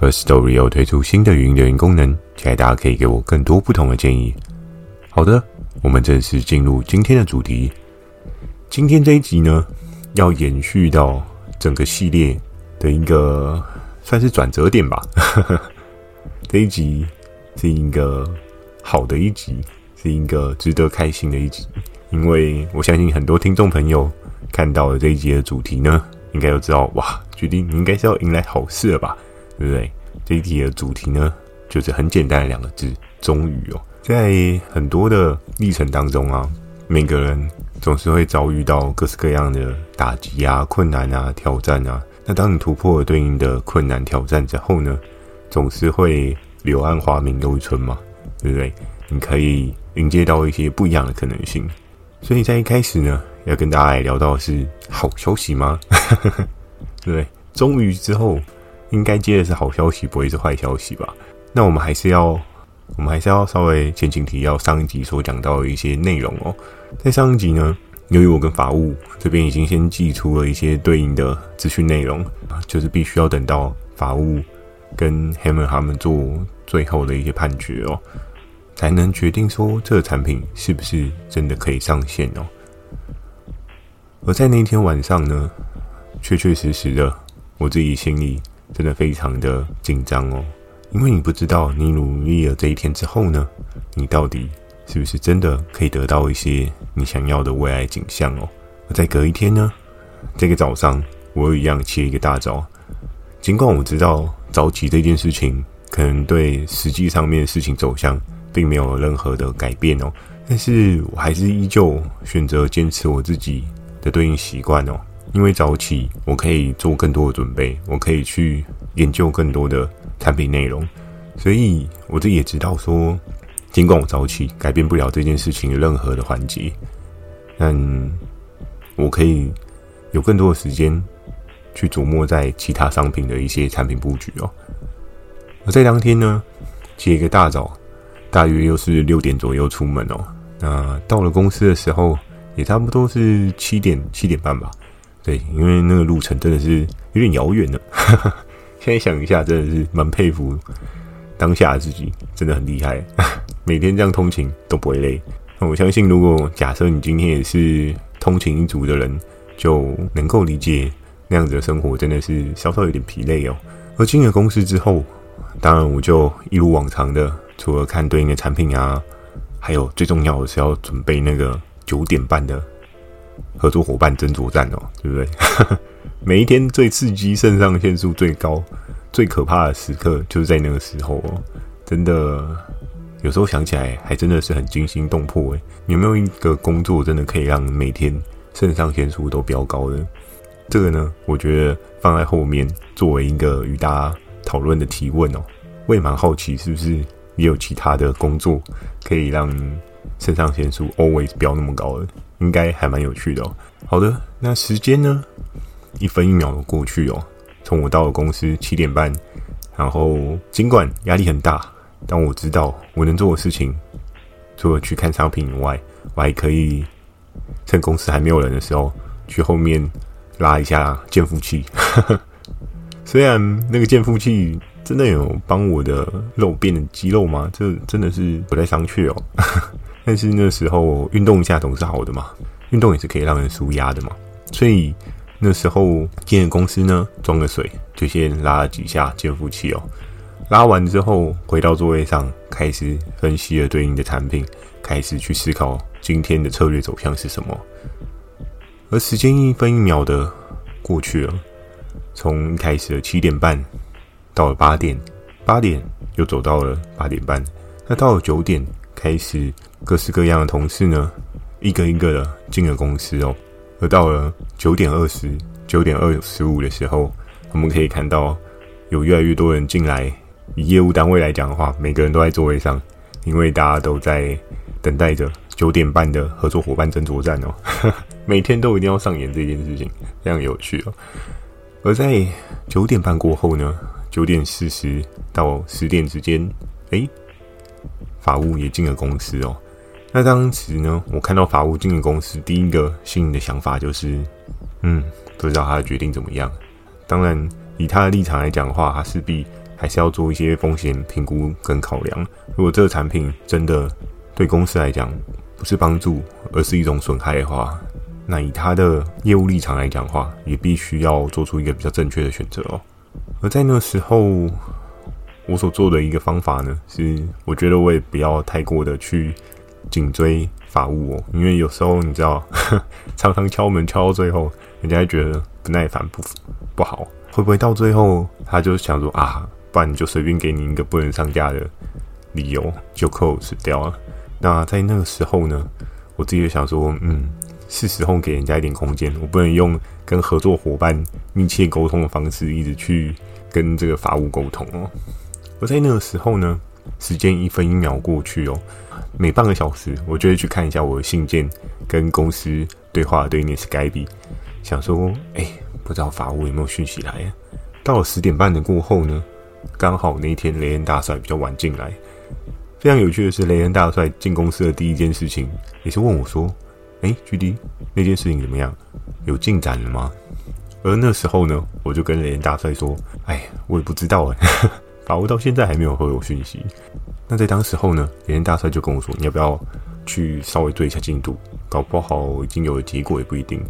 First Story 又推出新的语音留言功能，期待大家可以给我更多不同的建议。好的，我们正式进入今天的主题。今天这一集呢，要延续到整个系列的一个算是转折点吧。这一集是一个好的一集，是一个值得开心的一集，因为我相信很多听众朋友看到了这一集的主题呢，应该都知道哇，决定你应该是要迎来好事了吧。对不对？这一题的主题呢，就是很简单的两个字：终于哦。在很多的历程当中啊，每个人总是会遭遇到各式各样的打击啊、困难啊、挑战啊。那当你突破了对应的困难挑战之后呢，总是会柳暗花明又一村嘛，对不对？你可以迎接到一些不一样的可能性。所以在一开始呢，要跟大家来聊到的是好消息吗？对不对？终于之后。应该接的是好消息，不会是坏消息吧？那我们还是要，我们还是要稍微前情提要上一集所讲到的一些内容哦。在上一集呢，由于我跟法务这边已经先寄出了一些对应的资讯内容，就是必须要等到法务跟 Hammer 他们做最后的一些判决哦，才能决定说这个产品是不是真的可以上线哦。而在那一天晚上呢，确确实实的，我自己心里。真的非常的紧张哦，因为你不知道你努力了这一天之后呢，你到底是不是真的可以得到一些你想要的未来景象哦。而在隔一天呢，这个早上我又一样起一个大早，尽管我知道早起这件事情可能对实际上面的事情走向并没有任何的改变哦，但是我还是依旧选择坚持我自己的对应习惯哦。因为早起，我可以做更多的准备，我可以去研究更多的产品内容，所以我自己也知道说，尽管我早起改变不了这件事情的任何的环节，但我可以有更多的时间去琢磨在其他商品的一些产品布局哦。而在当天呢，起一个大早，大约又是六点左右出门哦。那到了公司的时候，也差不多是七点七点半吧。对，因为那个路程真的是有点遥远了。现在想一下，真的是蛮佩服当下的自己，真的很厉害。每天这样通勤都不会累。那我相信，如果假设你今天也是通勤一族的人，就能够理解那样子的生活真的是稍稍有点疲累哦。而进了公司之后，当然我就一如往常的，除了看对应的产品啊，还有最重要的是要准备那个九点半的。合作伙伴争夺战哦，对不对？每一天最刺激、肾上腺素最高、最可怕的时刻，就是在那个时候哦。真的，有时候想起来，还真的是很惊心动魄诶。有没有一个工作，真的可以让每天肾上腺素都飙高的？这个呢，我觉得放在后面作为一个与大家讨论的提问哦。我也蛮好奇，是不是也有其他的工作可以让肾上腺素 always 飙那么高的？应该还蛮有趣的哦。好的，那时间呢？一分一秒的过去哦。从我到了公司七点半，然后尽管压力很大，但我知道我能做的事情，除了去看商品以外，我还可以趁公司还没有人的时候，去后面拉一下健腹器。虽然那个健腹器真的有帮我的肉变成肌肉吗？这真的是不太商榷哦。但是那时候运动一下总是好的嘛，运动也是可以让人舒压的嘛。所以那时候进了公司呢，装个水，就先拉了几下健腹器哦。拉完之后回到座位上，开始分析了对应的产品，开始去思考今天的策略走向是什么。而时间一分一秒的过去了，从一开始的七点半到了八点，八点又走到了八点半，那到了九点。开始各式各样的同事呢，一个一个的进了公司哦。而到了九点二十九点二十五的时候，我们可以看到有越来越多人进来。以业务单位来讲的话，每个人都在座位上，因为大家都在等待着九点半的合作伙伴争夺战哦。每天都一定要上演这件事情，非常有趣哦。而在九点半过后呢，九点四十到十点之间，诶，法务也进了公司哦。那当时呢，我看到法务进了公司，第一个心里的想法就是，嗯，不知道他的决定怎么样。当然，以他的立场来讲的话，他势必。还是要做一些风险评估跟考量。如果这个产品真的对公司来讲不是帮助，而是一种损害的话，那以他的业务立场来讲的话，也必须要做出一个比较正确的选择哦。而在那时候，我所做的一个方法呢，是我觉得我也不要太过的去紧追法务哦，因为有时候你知道，常常敲门敲到最后，人家觉得不耐烦不不好，会不会到最后他就想说啊？不然你就随便给你一个不能上架的理由，就 close 掉了。那在那个时候呢，我自己就想说，嗯，是时候给人家一点空间，我不能用跟合作伙伴密切沟通的方式，一直去跟这个法务沟通哦。而在那个时候呢，时间一分一秒过去哦，每半个小时，我就会去看一下我的信件跟公司对话的对面 Skype，想说，哎，不知道法务有没有讯息来。到了十点半的过后呢，刚好那一天雷恩大帅比较晚进来，非常有趣的是，雷恩大帅进公司的第一件事情也是问我说：“哎，GD，那件事情怎么样？有进展了吗？”而那时候呢，我就跟雷恩大帅说：“哎，我也不知道哎，法务到现在还没有回我讯息。”那在当时候呢，雷恩大帅就跟我说：“你要不要去稍微追一下进度？搞不好已经有了结果也不一定。”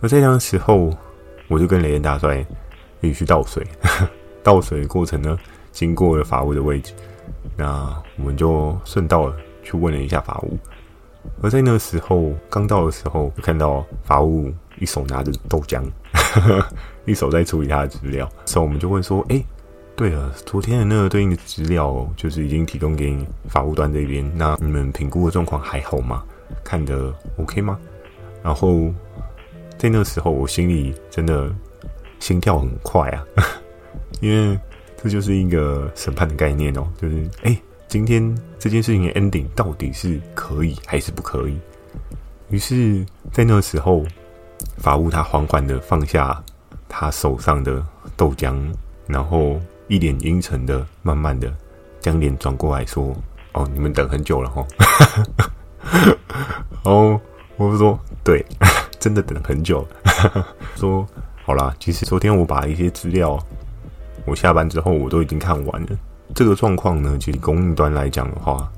而在当时候，我就跟雷恩大帅一起去倒水。倒水的过程呢，经过了法务的位置，那我们就顺道去问了一下法务。而在那时候刚到的时候，就看到法务一手拿着豆浆，一手在处理他的资料。所以我们就问说：“哎、对了，昨天的那个对应的资料，就是已经提供给你法务端这边，那你们评估的状况还好吗？看得 OK 吗？”然后在那个时候，我心里真的心跳很快啊。因为这就是一个审判的概念哦，就是哎，今天这件事情的 ending 到底是可以还是不可以？于是，在那个时候，法务他缓缓的放下他手上的豆浆，然后一脸阴沉的，慢慢的将脸转过来说：“哦，你们等很久了哈。”然后我说：“对，真的等很久了。”说：“好啦，其实昨天我把一些资料。”我下班之后，我都已经看完了。这个状况呢，其实供应端来讲的话，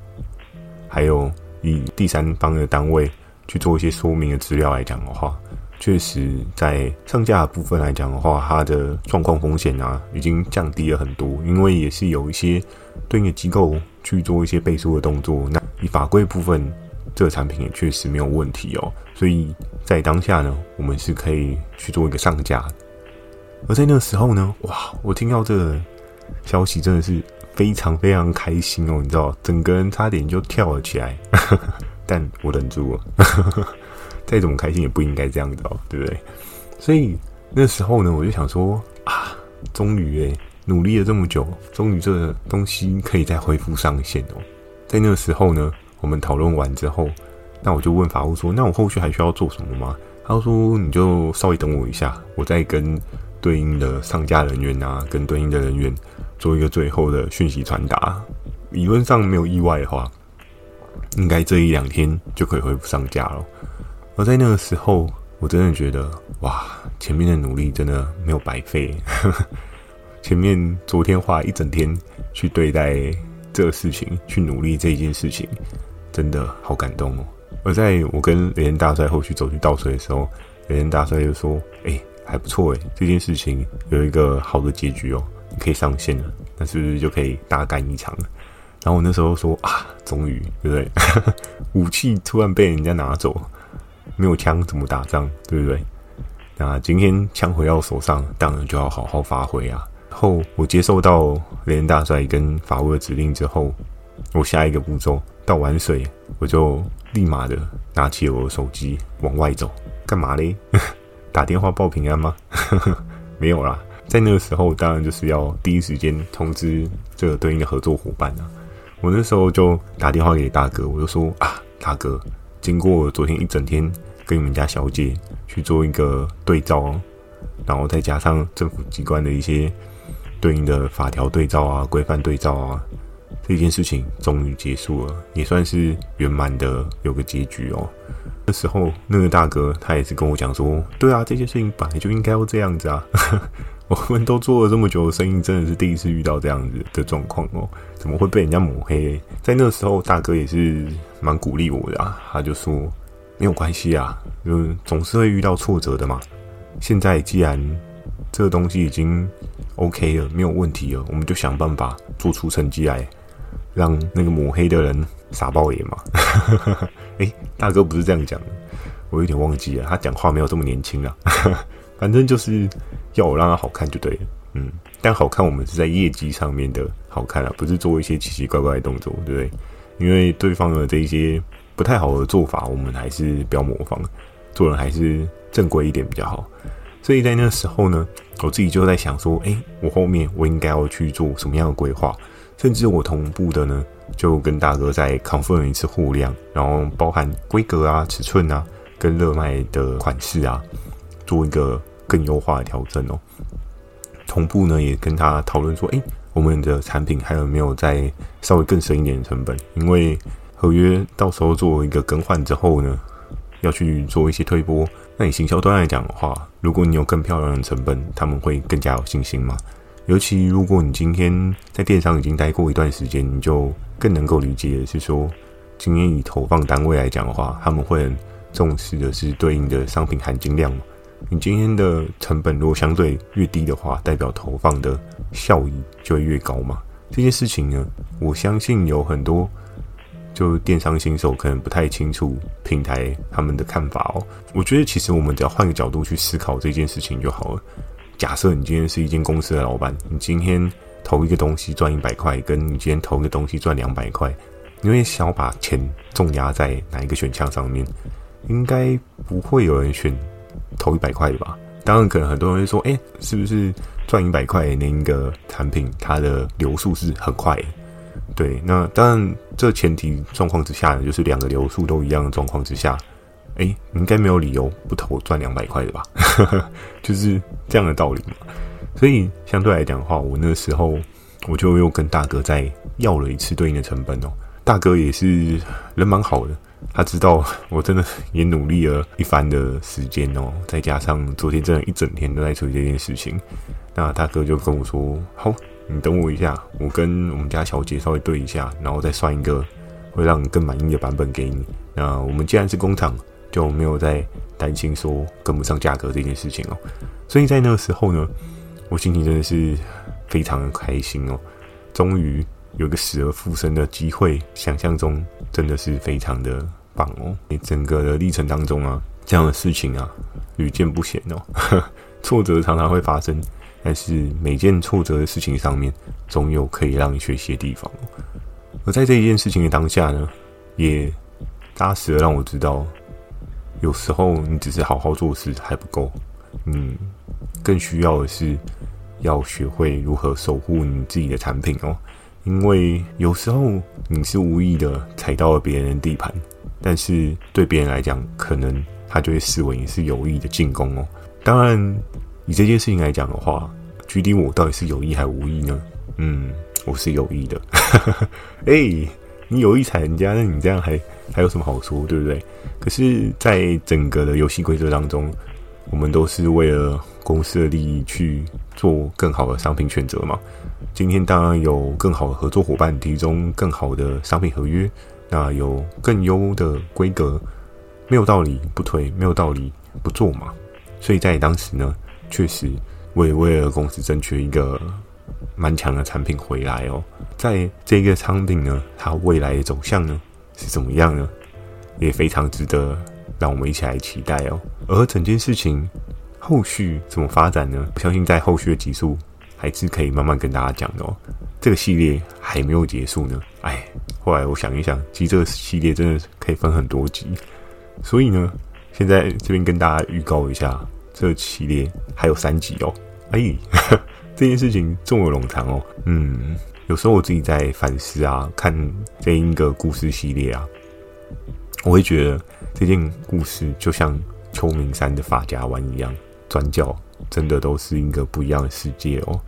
还有以第三方的单位去做一些说明的资料来讲的话，确实在上架的部分来讲的话，它的状况风险啊，已经降低了很多。因为也是有一些对应的机构去做一些背书的动作。那以法规部分，这个产品也确实没有问题哦。所以在当下呢，我们是可以去做一个上架。而在那个时候呢，哇！我听到这个消息真的是非常非常开心哦，你知道，整个人差点就跳了起来，但我忍住了。再怎么开心也不应该这样子哦，对不对？所以那时候呢，我就想说啊，终于诶，努力了这么久，终于这东西可以再恢复上线哦。在那个时候呢，我们讨论完之后，那我就问法务说：“那我后续还需要做什么吗？”他说：“你就稍微等我一下，我再跟。”对应的上架人员啊，跟对应的人员做一个最后的讯息传达。理论上没有意外的话，应该这一两天就可以恢复上架了。而在那个时候，我真的觉得哇，前面的努力真的没有白费。前面昨天花一整天去对待这个事情，去努力这件事情，真的好感动哦。而在我跟雷恩大帅后续走去倒水的时候，雷恩大帅就说：“哎。”还不错诶，这件事情有一个好的结局哦，你可以上线了，那是不是就可以大干一场？然后我那时候说啊，终于，对不对？武器突然被人家拿走，没有枪怎么打仗，对不对？那今天枪回到手上，当然就要好好发挥啊。后我接受到雷恩大帅跟法务的指令之后，我下一个步骤倒完水，我就立马的拿起我的手机往外走，干嘛嘞？打电话报平安吗？没有啦，在那个时候，当然就是要第一时间通知这个对应的合作伙伴啊。我那时候就打电话给大哥，我就说啊，大哥，经过昨天一整天跟你们家小姐去做一个对照，然后再加上政府机关的一些对应的法条对照啊、规范对照啊，这件事情终于结束了，也算是圆满的有个结局哦。那时候那个大哥他也是跟我讲说，对啊，这件事情本来就应该要这样子啊。我们都做了这么久的生意，真的是第一次遇到这样子的状况哦。怎么会被人家抹黑？在那个时候，大哥也是蛮鼓励我的啊。他就说没有关系啊，就总是会遇到挫折的嘛。现在既然这个东西已经 OK 了，没有问题了，我们就想办法做出成绩来，让那个抹黑的人傻爆眼嘛。哎，大哥不是这样讲的，我有点忘记了，他讲话没有这么年轻啊。反正就是要我让他好看就对了，嗯，但好看我们是在业绩上面的好看啊，不是做一些奇奇怪怪的动作，对不对？因为对方的这一些不太好的做法，我们还是不要模仿，做人还是正规一点比较好。所以在那时候呢，我自己就在想说，诶，我后面我应该要去做什么样的规划？甚至我同步的呢，就跟大哥再 confirm 一次货量，然后包含规格啊、尺寸啊，跟热卖的款式啊。做一个更优化的调整哦，同步呢也跟他讨论说，诶，我们的产品还有没有再稍微更深一点的成本？因为合约到时候做一个更换之后呢，要去做一些推波。那你行销端来讲的话，如果你有更漂亮的成本，他们会更加有信心嘛。尤其如果你今天在电商已经待过一段时间，你就更能够理解的是说，今天以投放单位来讲的话，他们会很重视的是对应的商品含金量。你今天的成本如果相对越低的话，代表投放的效益就会越高嘛。这件事情呢，我相信有很多就电商新手可能不太清楚平台他们的看法哦。我觉得其实我们只要换个角度去思考这件事情就好了。假设你今天是一间公司的老板，你今天投一个东西赚一百块，跟你今天投一个东西赚两百块，你会想要把钱重压在哪一个选项上面？应该不会有人选。投一百块的吧，当然可能很多人会说，哎、是不是赚一百块那一个产品，它的流速是很快？对，那当然这前提状况之下呢，就是两个流速都一样的状况之下，哎、你应该没有理由不投赚两百块的吧？就是这样的道理嘛。所以相对来讲的话，我那时候我就又跟大哥再要了一次对应的成本哦，大哥也是人蛮好的。他知道我真的也努力了一番的时间哦，再加上昨天真的一整天都在处理这件事情，那大哥就跟我说：“好，你等我一下，我跟我们家小姐稍微对一下，然后再算一个会让你更满意的版本给你。那我们既然是工厂，就没有再担心说跟不上价格这件事情哦。所以在那个时候呢，我心情真的是非常的开心哦，终于。”有个死而复生的机会，想象中真的是非常的棒哦！你整个的历程当中啊，这样的事情啊，屡见不鲜哦。挫折常常会发生，但是每件挫折的事情上面，总有可以让你学习的地方。而在这一件事情的当下呢，也扎实的让我知道，有时候你只是好好做事还不够，嗯，更需要的是要学会如何守护你自己的产品哦。因为有时候你是无意的踩到了别人的地盘，但是对别人来讲，可能他就会视为你是有意的进攻哦。当然，以这件事情来讲的话，具体我到底是有意还是无意呢？嗯，我是有意的。哎、欸，你有意踩人家，那你这样还还有什么好说，对不对？可是，在整个的游戏规则当中，我们都是为了公司的利益去做更好的商品选择嘛。今天当然有更好的合作伙伴提供更好的商品合约，那有更优的规格，没有道理不推，没有道理不做嘛。所以在当时呢，确实我也为了公司争取一个蛮强的产品回来哦。在这个产品呢，它未来的走向呢是怎么样呢？也非常值得让我们一起来期待哦。而整件事情后续怎么发展呢？我相信在后续的集数。还是可以慢慢跟大家讲的哦。这个系列还没有结束呢。哎，后来我想一想，其实这个系列真的可以分很多集。所以呢，现在这边跟大家预告一下，这个系列还有三集哦。哎，这件事情重有冗长哦。嗯，有时候我自己在反思啊，看这一个故事系列啊，我会觉得这件故事就像秋名山的发夹湾一样，转角真的都是一个不一样的世界哦。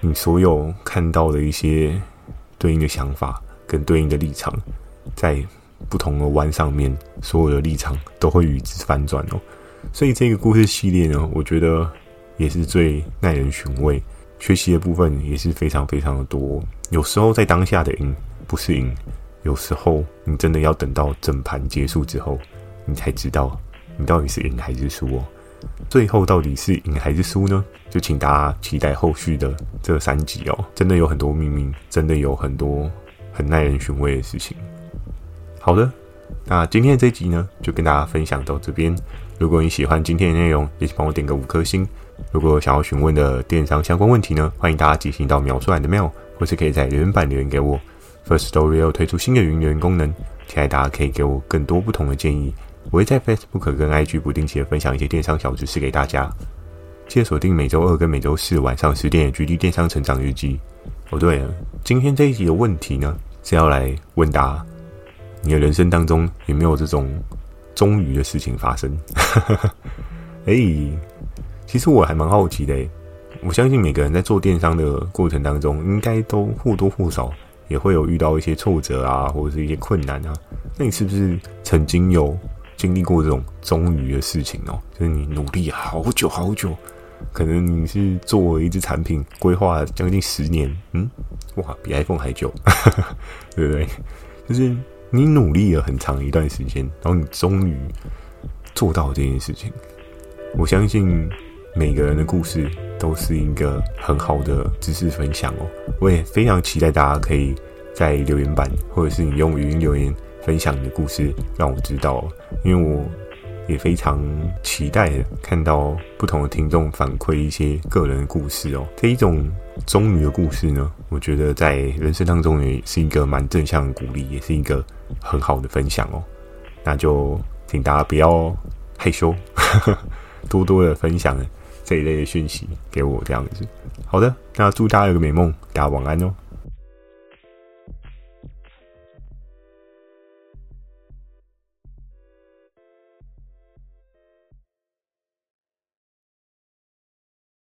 你所有看到的一些对应的想法跟对应的立场，在不同的弯上面，所有的立场都会与之翻转哦。所以这个故事系列呢，我觉得也是最耐人寻味，学习的部分也是非常非常的多。有时候在当下的赢不是赢，有时候你真的要等到整盘结束之后，你才知道你到底是赢还是输哦。最后到底是赢还是输呢？就请大家期待后续的这三集哦，真的有很多秘密，真的有很多很耐人寻味的事情。好的，那今天的这集呢，就跟大家分享到这边。如果你喜欢今天的内容，也请帮我点个五颗星。如果想要询问的电商相关问题呢，欢迎大家寄信到描述栏的 mail，或是可以在留言板留言给我。First Story 要推出新的语音功能，期待大家可以给我更多不同的建议。我会在 Facebook 跟 IG 不定期的分享一些电商小知识给大家。记得锁定每周二跟每周四晚上十点的《GD 电商成长日记》。哦，对了，今天这一集的问题呢，是要来问答：你的人生当中有没有这种终于的事情发生？哎，其实我还蛮好奇的。我相信每个人在做电商的过程当中，应该都或多或少也会有遇到一些挫折啊，或者是一些困难啊。那你是不是曾经有？经历过这种终于的事情哦，就是你努力好久好久，可能你是做了一支产品，规划将近十年，嗯，哇，比 iPhone 还久，对不对？就是你努力了很长一段时间，然后你终于做到这件事情。我相信每个人的故事都是一个很好的知识分享哦。我也非常期待大家可以在留言板，或者是你用语音留言。分享你的故事，让我知道，因为我也非常期待看到不同的听众反馈一些个人的故事哦。这一种终于的故事呢，我觉得在人生当中也是一个蛮正向的鼓励，也是一个很好的分享哦。那就请大家不要害羞，多多的分享这一类的讯息给我，这样子。好的，那祝大家有个美梦，大家晚安哦。